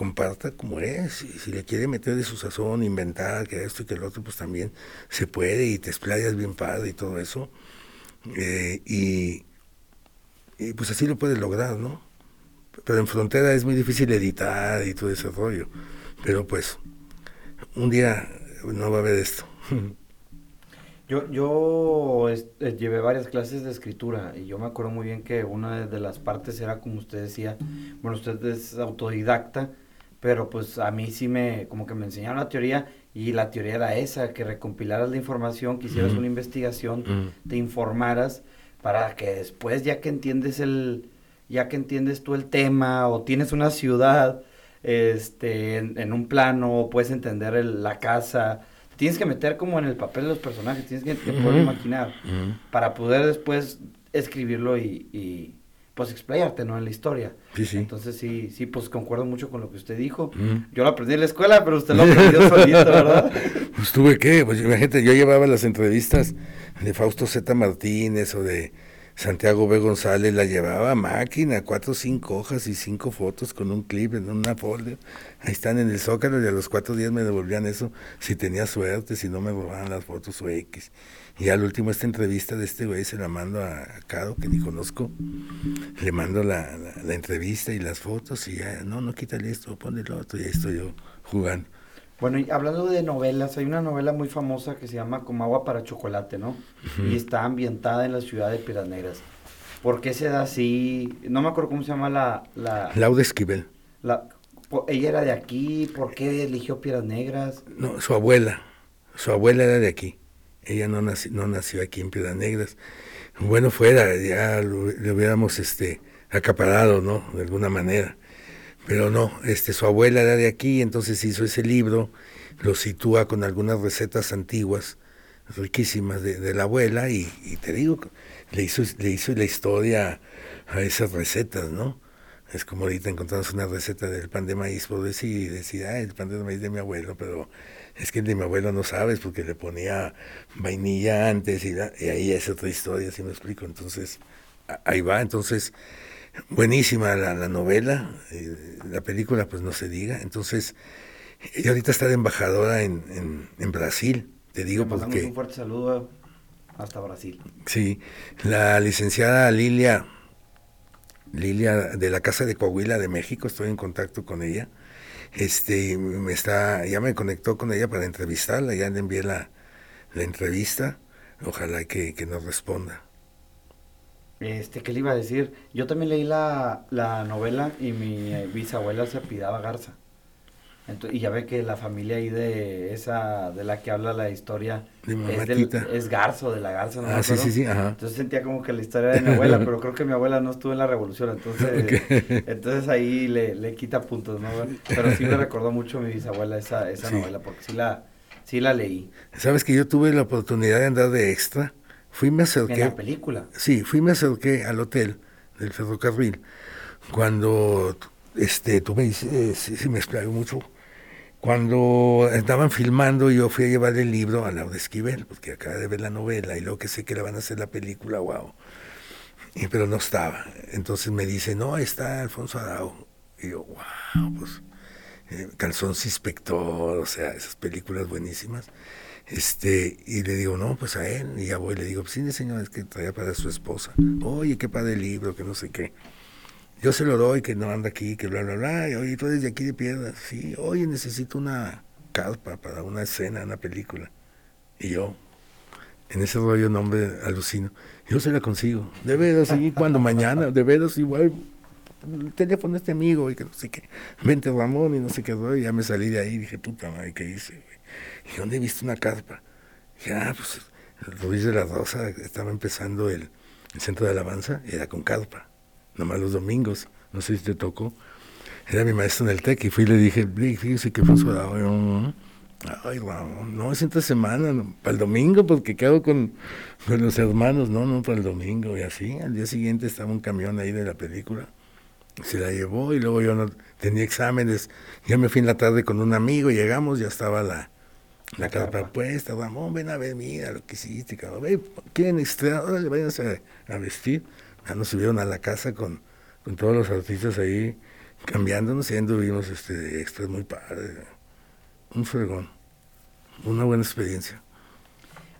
comparta como es. Y si le quiere meter de su sazón, inventar que esto y que el otro, pues también se puede y te explayas bien padre y todo eso. Eh, y, pues así lo puedes lograr, ¿no? Pero en frontera es muy difícil editar y todo ese rollo. Pero pues un día no va a haber esto. Yo, yo eh, llevé varias clases de escritura y yo me acuerdo muy bien que una de las partes era como usted decía, bueno, usted es autodidacta, pero pues a mí sí me, como que me enseñaron la teoría y la teoría era esa, que recompilaras la información, que hicieras una investigación, te informaras para que después ya que entiendes el, ya que entiendes tú el tema o tienes una ciudad, este, en, un plano, puedes entender la casa, tienes que meter como en el papel de los personajes, tienes que, poder imaginar para poder después escribirlo y, pues explayarte, ¿no? En la historia. Sí, sí. Entonces sí, sí, pues concuerdo mucho con lo que usted dijo. Yo lo aprendí en la escuela, pero usted lo aprendió solito, ¿verdad? Pues tuve que, pues imagínate, yo llevaba las entrevistas de Fausto Z. Martínez o de Santiago B. González la llevaba a máquina, cuatro o cinco hojas y cinco fotos con un clip en una folder. Ahí están en el Zócalo y a los cuatro días me devolvían eso si tenía suerte, si no me robaban las fotos o X. Y al último esta entrevista de este güey se la mando a Caro, que ni conozco. Le mando la, la, entrevista y las fotos y ya, no, no quítale esto, ponle lo otro y ahí estoy yo jugando. Bueno, y hablando de novelas, hay una novela muy famosa que se llama Como agua para chocolate, ¿no? Y está ambientada en la ciudad de Piedras Negras. ¿Por qué se da así? No me acuerdo cómo se llama la... la Lauda Esquivel. La, ¿Ella era de aquí? ¿Por qué eligió Piedras Negras? No, su abuela. Su abuela era de aquí. Ella no, nació, no nació aquí en Piedras Negras. Bueno, fuera, ya le hubiéramos este, acaparado, ¿no? De alguna manera pero no, este, su abuela era de aquí, entonces hizo ese libro, lo sitúa con algunas recetas antiguas, riquísimas de, la abuela, y, te digo, le hizo, le hizo la historia a esas recetas, ¿no? Es como ahorita encontramos una receta del pan de maíz, por decir, decir, ah, el pan de maíz de mi abuelo, pero es que el de mi abuelo no sabes porque le ponía vainilla antes y, y ahí es otra historia, si me explico. Entonces, ahí va, entonces buenísima la, la novela, eh, la película pues no se diga, entonces ella ahorita está de embajadora en, en, Brasil, te digo porque... Un fuerte saludo hasta Brasil. Sí, la licenciada Lilia, Lilia de la Casa de Coahuila de México, estoy en contacto con ella, este, me está, ya me conectó con ella para entrevistarla, ya le envié la, la entrevista, ojalá que, que nos responda. Este, ¿qué le iba a decir? Yo también leí la, la novela y mi bisabuela se apidaba Garza. Y ya ve que la familia ahí de esa, de la que habla la historia, es, es Garzo, de la Garza, ¿no? Ah, sí, sí, sí, Entonces sentía como que la historia de mi abuela, pero creo que mi abuela no estuvo en la revolución, entonces, entonces ahí le, le, quita puntos, ¿no? Pero sí me recordó mucho a mi bisabuela esa, esa novela, porque sí la, sí la leí. Sabes que yo tuve la oportunidad de andar de extra Fui me acerqué. ¿En la película? Sí, fui me acerqué al hotel del ferrocarril cuando este tú me dices, eh, sí, me explico mucho. Cuando estaban filmando, yo fui a llevar el libro a Laura Esquivel, porque acaba de ver la novela y luego que sé que le van a hacer la película, wow. Y, pero no estaba. Entonces me dice, no, está Alfonso Arau. Y yo, wow, pues, eh, Calzón Inspector, o sea, esas películas buenísimas. Este, y le digo, no, pues a él, y ya voy, le digo, pues sí, señor, es que traía para su esposa. Oye, qué padre libro, que no sé qué. Yo se lo doy, que no anda aquí, que bla, bla, bla. Y, oye, tú eres de aquí de piedras. Sí, oye, necesito una carpa para una escena, una película. Y yo, en ese rollo nombre alucino. Yo se la consigo. De veras, y cuando mañana, de veras, igual, el teléfono este amigo, y que no sé qué. Vente Ramón, y no sé qué Y ya me salí de ahí y dije, puta madre, ¿qué hice? ¿y dónde he visto una carpa? Dije, ah, pues Ruiz de la Rosa estaba empezando el, centro de alabanza, era con carpa, nomás los domingos, no sé si te tocó. Era mi maestro en el TEC y fui y le dije, fíjese que pasó Ay, Ramón, no, es entre semana, para el domingo, porque quedo con, con, los hermanos, no, no, para el domingo, y así. Al día siguiente estaba un camión ahí de la película, se la llevó y luego yo no tenía exámenes. Ya me fui en la tarde con un amigo, llegamos, ya estaba la, la, carpa puesta. Ramón, ven a ver, mira lo que hiciste, cabrón. Ve, quieren estrenar, órale, váyanse a, a, vestir. Ya nos subieron a la casa con, con todos los artistas ahí cambiándonos y anduvimos este, extras muy padre. Un fregón. Una buena experiencia.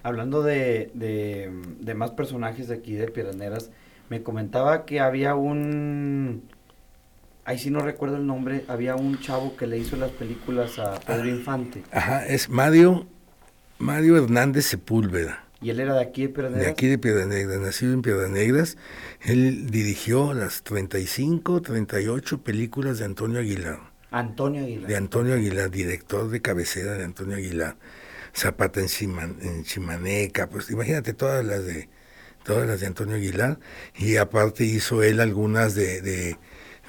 Hablando de, de, de más personajes de aquí de Piraneras, me comentaba que había un ahí sí no recuerdo el nombre, había un chavo que le hizo las películas a Pedro ah, Infante. Ajá, es Mario, Mario Hernández Sepúlveda. ¿Y él era de aquí de Piedras De aquí de Piedras Negras, nacido en Piedras Negras. Él dirigió las 35, 38 películas de Antonio Aguilar. Antonio Aguilar. De Antonio Aguilar, director de cabecera de Antonio Aguilar. Zapata en, en Chimaneca, pues imagínate todas las de todas las de Antonio Aguilar. Y aparte hizo él algunas de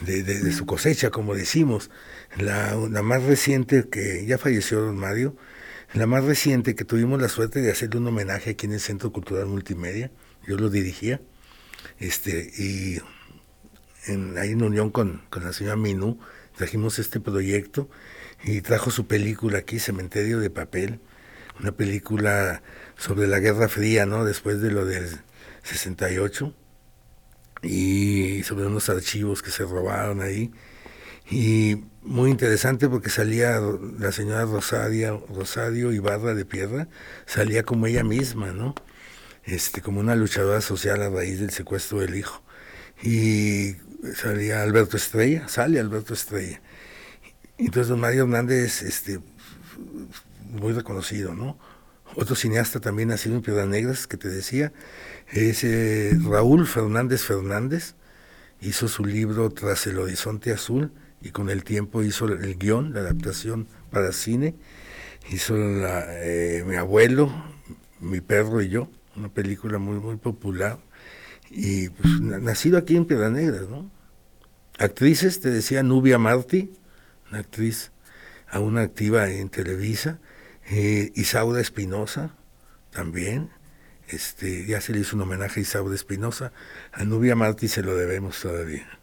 de, su cosecha, como decimos. La, más reciente, que ya falleció don Mario, la más reciente que tuvimos la suerte de hacerle un homenaje aquí en el Centro Cultural Multimedia, yo lo dirigía, este, y en, ahí en unión con, con la señora Minú, trajimos este proyecto y trajo su película aquí, Cementerio de Papel, una película sobre la Guerra Fría, ¿no? Después de lo del 68 y sobre unos archivos que se robaron ahí. Y muy interesante porque salía la señora Rosario, Rosario Ibarra de Piedra, salía como ella misma, ¿no? Este, como una luchadora social a raíz del secuestro del hijo. Y salía Alberto Estrella, sale Alberto Estrella. Entonces don Mario Hernández, este, muy reconocido, ¿no? Otro cineasta también nacido en Piedras Negras, que te decía, es eh, Raúl Fernández Fernández, hizo su libro Tras el Horizonte Azul y con el tiempo hizo el guion, la adaptación para cine. Hizo eh, Mi abuelo, Mi perro y yo, una película muy, muy popular. Y pues, nacido aquí en Piedras Negras, ¿no? Actrices, te decía Nubia Martí, una actriz aún activa en Televisa. Eh, Isaura Espinosa, también este, ya se le hizo un homenaje a Isaura Espinosa, a Nubia Martí se lo debemos todavía.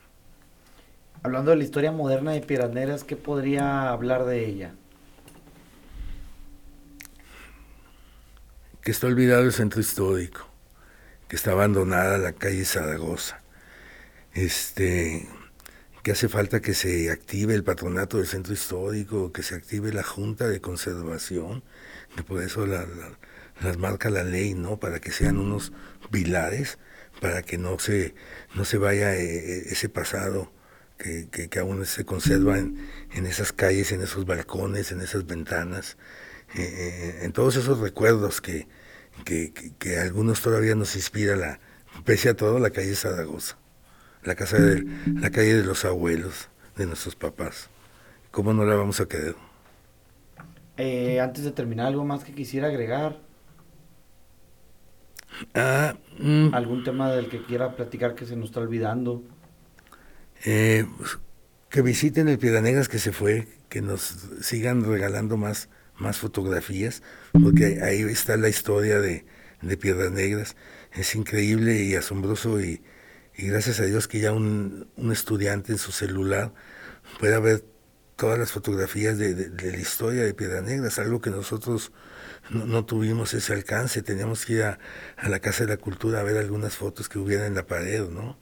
Hablando de la historia moderna de Piraneras, ¿qué podría hablar de ella? Que está olvidado el centro histórico, que está abandonada la calle Zaragoza, este, que hace falta que se active el patronato del centro histórico, que se active la junta de conservación, que por eso la las marca la ley, ¿no? Para que sean unos pilares, para que no se, no se vaya eh, eh, ese pasado que, que, aún se conserva en, esas calles, en esos balcones, en esas ventanas, eh, en todos esos recuerdos que, que, algunos todavía nos inspira, la, pese a todo, la calle Zaragoza, la, casa de, la calle de los abuelos, de nuestros papás. ¿Cómo no la vamos a querer? antes de terminar, ¿algo más que quisiera agregar? Ah, mm. ¿Algún tema del que quiera platicar que se nos está olvidando? Eh, que visiten el Piedras que se fue, que nos sigan regalando más, más fotografías, porque ahí está la historia de, de Piedras Negras. Es increíble y asombroso y, gracias a Dios que ya un, un, estudiante en su celular pueda ver todas las fotografías de, de la historia de Piedras Negras, algo que nosotros no, tuvimos ese alcance, teníamos que ir a, la Casa de la Cultura a ver algunas fotos que hubiera en la pared, ¿no?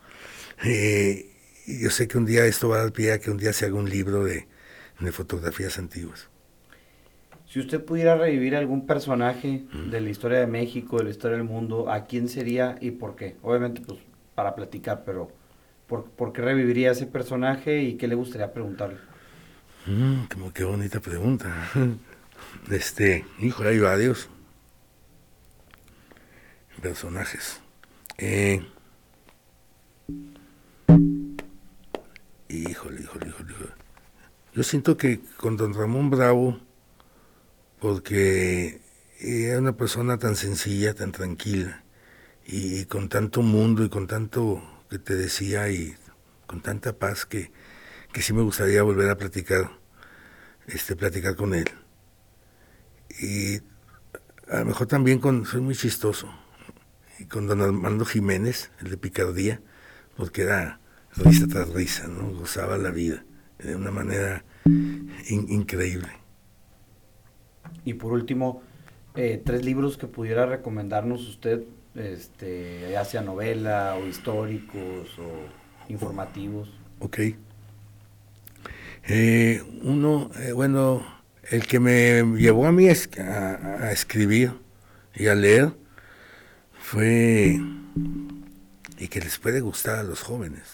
Eh, yo sé que un día esto va a dar pie a que un día se haga un libro de, fotografías antiguas. Si usted pudiera revivir algún personaje de la historia de México, de la historia del mundo, ¿a quién sería y por qué? Obviamente, pues, para platicar, pero ¿por, qué reviviría ese personaje y qué le gustaría preguntarle? Mm, como qué bonita pregunta. Este, híjole, hay varios personajes. Eh, híjole, híjole, híjole, Yo siento que con don Ramón Bravo, porque era una persona tan sencilla, tan tranquila, y, con tanto mundo y con tanto que te decía y con tanta paz que, que sí me gustaría volver a platicar, este, platicar con él. Y a lo mejor también con, soy muy chistoso, con don Armando Jiménez, el de Picardía, porque era risa tras risa, ¿no? Gozaba la vida de una manera increíble. Y por último, eh, tres libros que pudiera recomendarnos usted, este, ya sea novela o históricos o informativos. Ok. Eh, uno, eh, bueno, el que me llevó a mí a, escribir y a leer fue, y que les puede gustar a los jóvenes,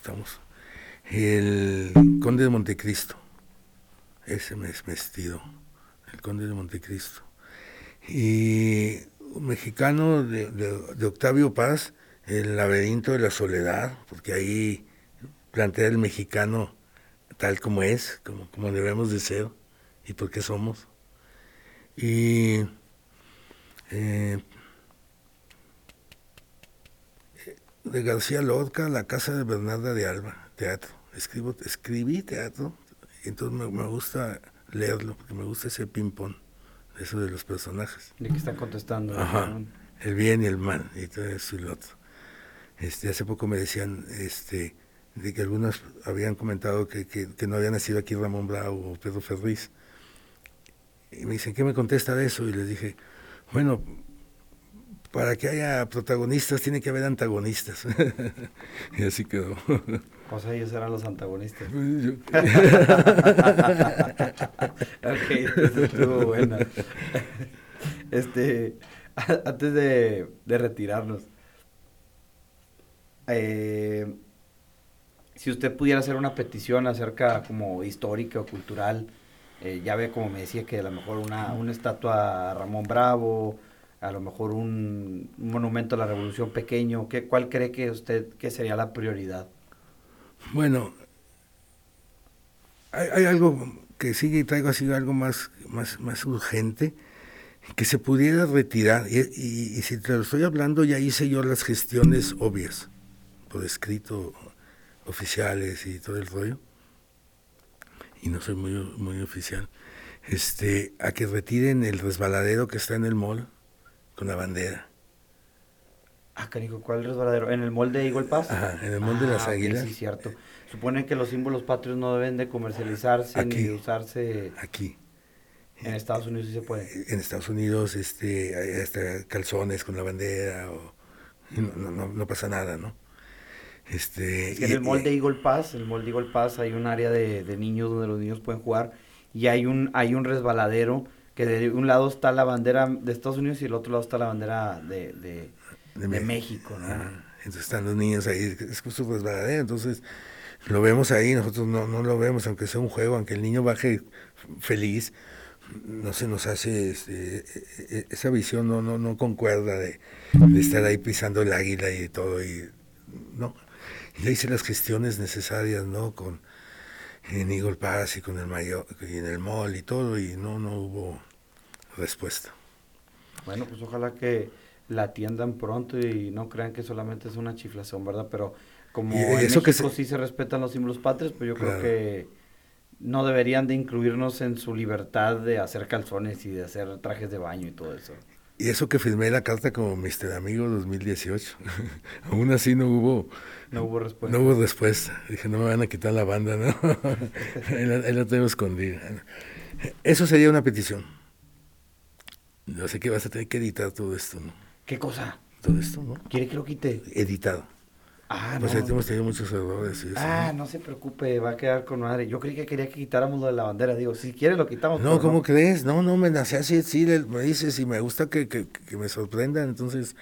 estamos, el Conde de Montecristo, ese es vestido, el Conde de Montecristo. Y un mexicano de, de Octavio Paz, El laberinto de la soledad, porque ahí plantea el mexicano tal como es, como, como debemos de ser y por qué somos. Y eh, de García Lorca, La casa de Bernarda de Alba, teatro. Escribo, escribí teatro, entonces me, gusta leerlo, porque me gusta ese ping-pong, eso de los personajes. De que están contestando. el bien y el mal, y todo eso y lo otro. Este, hace poco me decían, este, de que algunos habían comentado que, no había nacido aquí Ramón Bravo o Pedro Ferriz. Y me dicen, ¿qué me contesta de eso? Y les dije, bueno, para que haya protagonistas tiene que haber antagonistas. y así quedó. Pues ellos eran los antagonistas. ok, estuvo buena. Este, antes de, de retirarnos, eh, si usted pudiera hacer una petición acerca como histórica o cultural, eh, ya ve como me decía que a lo mejor una, una estatua a Ramón Bravo, a lo mejor un, monumento a la revolución pequeño, ¿qué, ¿cuál cree que usted que sería la prioridad? Bueno, hay, algo que sigue y traigo así algo más, más, más urgente, que se pudiera retirar, y, y si te lo estoy hablando, ya hice yo las gestiones obvias, por escrito oficiales y todo el rollo, y no soy muy, muy oficial, este, a que retiren el resbaladero que está en el mall con la bandera. Ah, carico, ¿cuál resbaladero? ¿En el mall de Eagle Pass? Ajá, en el mall de las ah, Águilas. sí, cierto. Supone que los símbolos patrios no deben de comercializarse ni usarse... Aquí. En Estados Unidos sí se puede. En Estados Unidos, este, hay hasta calzones con la bandera, o, no, no, no pasa nada, ¿no? Este, en el mall de Eagle Pass, el mall de Eagle Pass hay un área de, niños donde los niños pueden jugar y hay un, hay un resbaladero que de un lado está la bandera de Estados Unidos y del otro lado está la bandera de, de, México, entonces están los niños ahí, es su resbaladero, entonces lo vemos ahí, nosotros no, no lo vemos, aunque sea un juego, aunque el niño baje feliz, no se nos hace este, e, e, esa visión no no no concuerda de, de, estar ahí pisando el águila y todo y no ya hice las gestiones necesarias, ¿no? Con en Eagle Pass y con el mayor, y en el mall y todo, y no, no hubo respuesta. Bueno, pues ojalá que la atiendan pronto y no crean que solamente es una chiflación, ¿verdad? Pero como en México que sí se respetan los símbolos patrios, pues yo creo que no deberían de incluirnos en su libertad de hacer calzones y de hacer trajes de baño y todo eso. Y eso que firmé la carta como Mister Amigo 2018. Aún así no hubo... No hubo respuesta. No hubo respuesta. Dije, no me van a quitar la banda, ¿no? ahí, la, tengo escondida. Eso sería una petición. Yo sé que vas a tener que editar todo esto, ¿no? ¿Qué cosa? Todo esto, ¿no? ¿Quiere que lo quite? Editado. Ah, pues ahí hemos tenido muchos errores. ah, ¿no? se preocupe, va a quedar con madre. Yo creí que quería que quitáramos lo de la bandera. Digo, si quiere lo quitamos. No, ¿cómo crees? No, no, me nace así, sí, me dices y me gusta que, que, que me sorprendan. Entonces,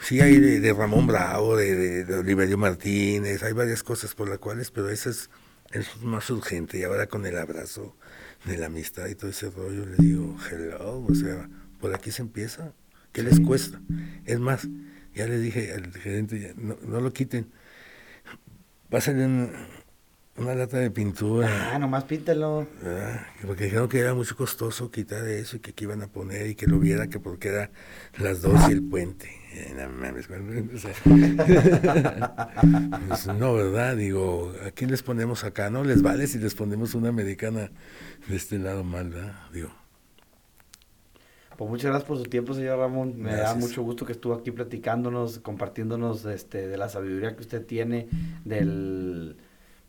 sí hay de, Ramón Bravo, de, de, Oliverio Martínez, hay varias cosas por las cuales, pero esa es, es más urgente. Y ahora con el abrazo de la amistad y todo ese rollo, le digo, hello, o sea, por aquí se empieza. ¿Qué les cuesta? Es más, ya les dije al gerente, no, no lo quiten. Pasen Una lata de pintura. Ah, nomás píntelo. Porque dijeron que era mucho costoso quitar eso y que aquí iban a poner y que lo viera que porque era las dos y el puente. Pues, no, ¿verdad? Digo, ¿a quién les ponemos acá? ¿No les vale si les ponemos una americana de este lado mal, ¿verdad? Digo. Pues muchas gracias por su tiempo, señor Ramón. Me da mucho gusto que estuvo aquí platicándonos, compartiéndonos este, de la sabiduría que usted tiene, del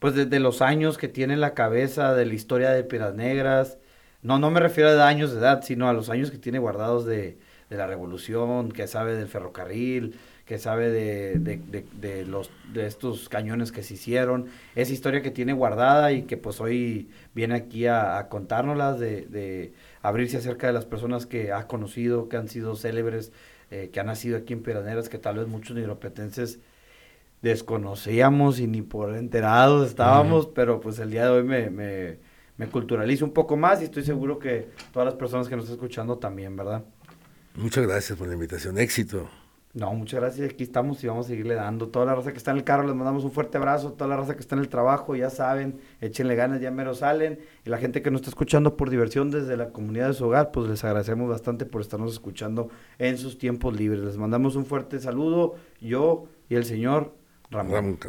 pues de los años que tiene en la cabeza, de la historia de Piedras Negras. No, no me refiero a años de edad, sino a los años que tiene guardados de, de la revolución, que sabe del ferrocarril, que sabe de, de, de, los, de estos cañones que se hicieron, esa historia que tiene guardada y que pues hoy viene aquí a, a de, abrirse acerca de las personas que ha conocido, que han sido célebres, eh, que han nacido aquí en Piraneras, que tal vez muchos nigropetenses desconocíamos y ni por enterados estábamos, pero pues el día de hoy me, me, me culturalizo un poco más y estoy seguro que todas las personas que nos están escuchando también, ¿verdad? Muchas gracias por la invitación. Éxito. No, muchas gracias. Aquí estamos y vamos a seguirle dando. Toda la raza que está en el carro, les mandamos un fuerte abrazo. Toda la raza que está en el trabajo, ya saben, échenle ganas, ya mero salen. Y la gente que nos está escuchando por diversión desde la comunidad de su hogar, pues les agradecemos bastante por estarnos escuchando en sus tiempos libres. Les mandamos un fuerte saludo, yo y el señor Ramón. Ramón.